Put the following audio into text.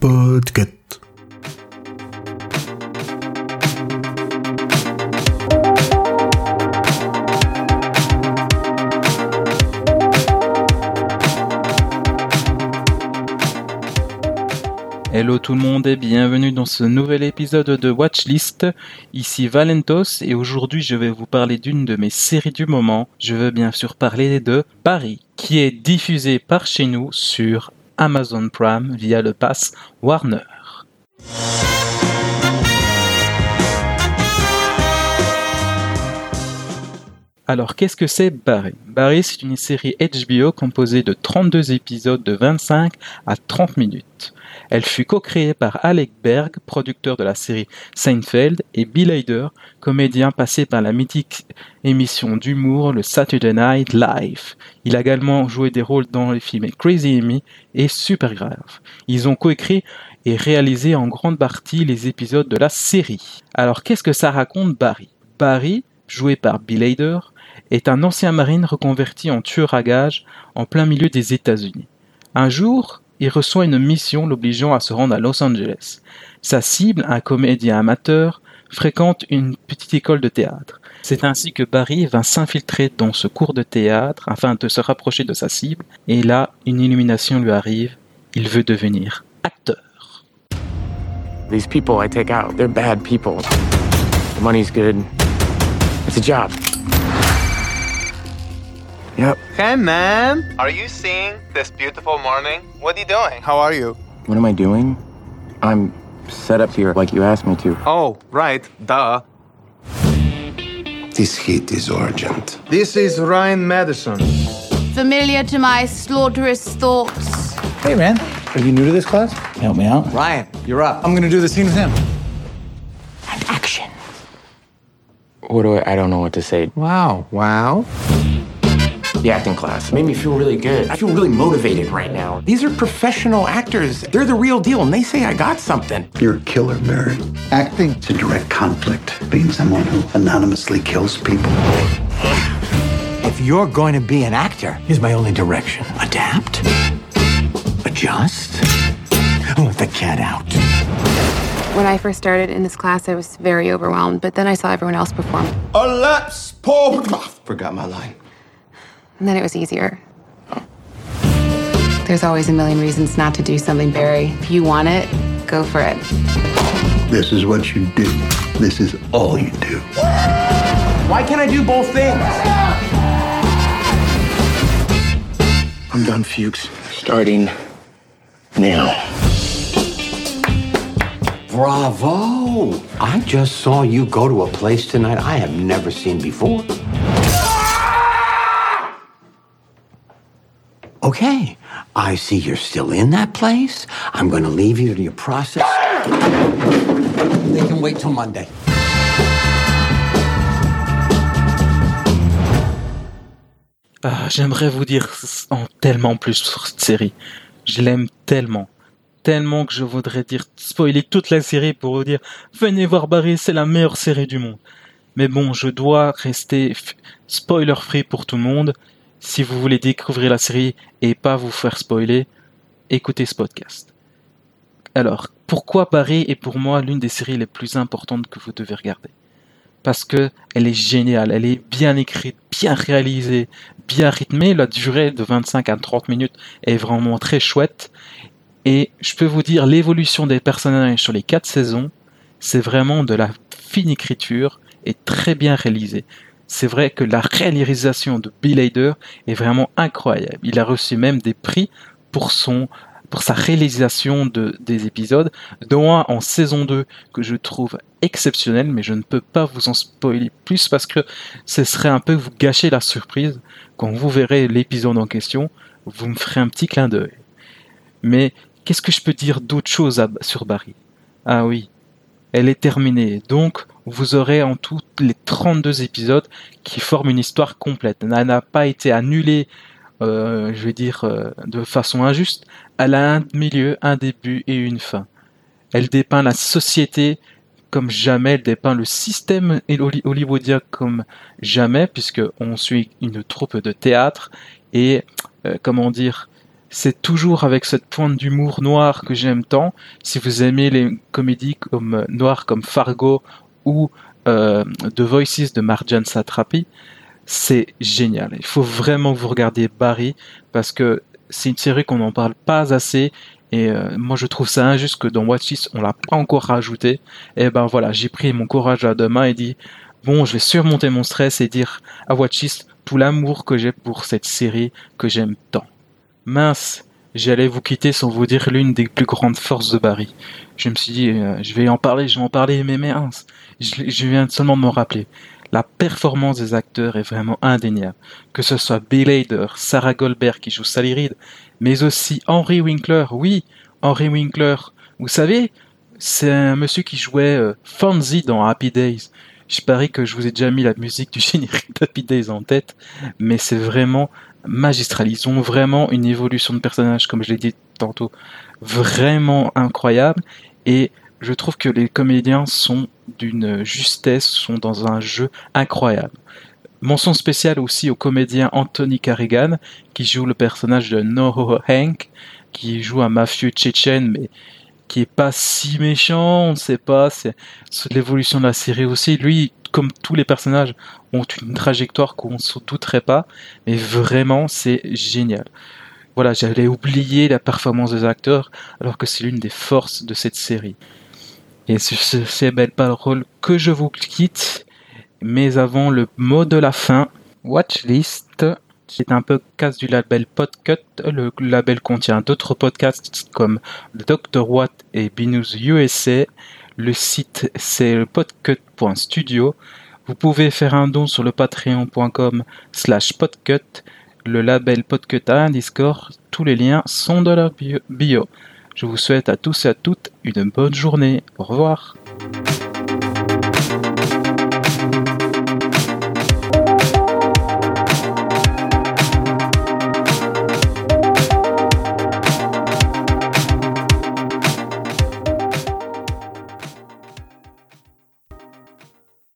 Podcast. Hello tout le monde et bienvenue dans ce nouvel épisode de Watchlist. Ici Valentos et aujourd'hui je vais vous parler d'une de mes séries du moment. Je veux bien sûr parler de Paris, qui est diffusée par chez nous sur Amazon Prime via le pass Warner. Alors, qu'est-ce que c'est Barry? Barry, c'est une série HBO composée de 32 épisodes de 25 à 30 minutes. Elle fut co-créée par Alec Berg, producteur de la série Seinfeld, et Bill Hader, comédien passé par la mythique émission d'humour le Saturday Night Live. Il a également joué des rôles dans les films Crazy Amy et Supergrave. Ils ont coécrit et réalisé en grande partie les épisodes de la série. Alors qu'est-ce que ça raconte Barry? Barry, joué par Bill Hader, est un ancien marine reconverti en tueur à gages en plein milieu des États-Unis. Un jour, il reçoit une mission l'obligeant à se rendre à Los Angeles. Sa cible, un comédien amateur, fréquente une petite école de théâtre. C'est ainsi que Barry va s'infiltrer dans ce cours de théâtre afin de se rapprocher de sa cible, et là, une illumination lui arrive, il veut devenir acteur. These people I take out, they're bad people. The money's good. It's a job. Yep. Hey, man. Are you seeing this beautiful morning? What are you doing? How are you? What am I doing? I'm set up here like you asked me to. Oh, right. Duh. This heat is urgent. This is Ryan Madison. familiar to my slaughterous thoughts. Hey, man. Are you new to this class? Help me out. Ryan, you're up. I'm gonna do the scene with him. And Action. What do I? I don't know what to say. Wow. Wow. The acting class made me feel really good. I feel really motivated right now. These are professional actors. They're the real deal, and they say I got something. You're a killer, Barry. Acting. It's a direct conflict. Being someone who anonymously kills people. If you're going to be an actor, here's my only direction adapt, adjust, let the cat out. When I first started in this class, I was very overwhelmed, but then I saw everyone else perform. Let's pull. Forgot my line. And then it was easier. There's always a million reasons not to do something, Barry. If you want it, go for it. This is what you do. This is all you do. Why can't I do both things? I'm done, Fuchs. Starting now. Bravo! I just saw you go to a place tonight I have never seen before. Okay, I see you're still in that place. I'm gonna leave you to your process. They can wait till Monday. Ah, J'aimerais vous dire en tellement plus sur cette série. Je l'aime tellement. Tellement que je voudrais dire spoiler toute la série pour vous dire venez voir Barry, c'est la meilleure série du monde. Mais bon, je dois rester spoiler free pour tout le monde. Si vous voulez découvrir la série et pas vous faire spoiler, écoutez ce podcast. Alors, pourquoi Barry est pour moi l'une des séries les plus importantes que vous devez regarder? Parce que elle est géniale, elle est bien écrite, bien réalisée, bien rythmée. La durée de 25 à 30 minutes est vraiment très chouette. Et je peux vous dire, l'évolution des personnages sur les quatre saisons, c'est vraiment de la fine écriture et très bien réalisée. C'est vrai que la réalisation de Bill Hader est vraiment incroyable. Il a reçu même des prix pour son pour sa réalisation de, des épisodes, dont un en saison 2 que je trouve exceptionnel, mais je ne peux pas vous en spoiler plus parce que ce serait un peu vous gâcher la surprise. Quand vous verrez l'épisode en question, vous me ferez un petit clin d'œil. Mais qu'est-ce que je peux dire d'autre chose à- sur Barry? Ah oui, elle est terminée. Donc, vous aurez en tout les 32 épisodes qui forment une histoire complète. Elle n'a pas été annulée, euh, je vais dire, euh, de façon injuste. Elle a un milieu, un début et une fin. Elle dépeint la société comme jamais, elle dépeint le système holly- hollywoodien comme jamais, puisque on suit une troupe de théâtre et, euh, comment dire, c'est toujours avec cette pointe d'humour noir que j'aime tant. Si vous aimez les comédies comme euh, noires comme Fargo ou euh, The Voices de Marjan Satrapi, c'est génial. Il faut vraiment que vous regardiez Barry parce que c'est une série qu'on n'en parle pas assez et euh, moi je trouve ça injuste que dans Watch on l'a pas encore rajouté. Et ben voilà, j'ai pris mon courage à deux mains et dit bon, je vais surmonter mon stress et dire à Watch tout l'amour que j'ai pour cette série que j'aime tant. Mince, j'allais vous quitter sans vous dire l'une des plus grandes forces de Barry. Je me suis dit, euh, je vais en parler, je vais en parler, mais mince, je, viens seulement de me rappeler. La performance des acteurs est vraiment indéniable. Que ce soit Bill Hader, Sarah Goldberg qui joue Sally Reed, mais aussi Henry Winkler. Oui, Henry Winkler. Vous savez, c'est un monsieur qui jouait euh, Fonzie dans Happy Days. Je parie que je vous ai déjà mis la musique du générique d'Happy Days en tête, mais c'est vraiment magistral. Ils ont vraiment une évolution de personnage, comme je l'ai dit tantôt, vraiment incroyable. Et je trouve que les comédiens sont d'une justesse, sont dans un jeu incroyable. Mention spéciale aussi au comédien Anthony Carrigan, qui joue le personnage de Noho Hank, qui joue un mafieux tchétchène, mais qui est pas si méchant, on ne sait pas, c'est l'évolution de la série aussi. Lui, comme tous les personnages, ont une trajectoire qu'on ne se douterait pas, mais vraiment, c'est génial. Voilà, j'allais oublier la performance des acteurs, alors que c'est l'une des forces de cette série. Et sur ces belles paroles que je vous quitte, mais avant le mot de la fin, Watchlist, c'est un podcast du label Podcut. Le label contient d'autres podcasts comme Dr. Watt et Binous USA. Le site c'est podcut.studio. Vous pouvez faire un don sur le patreon.com slash podcut. Le label Podcut a un Discord. Tous les liens sont dans la bio. Je vous souhaite à tous et à toutes une bonne journée. Au revoir.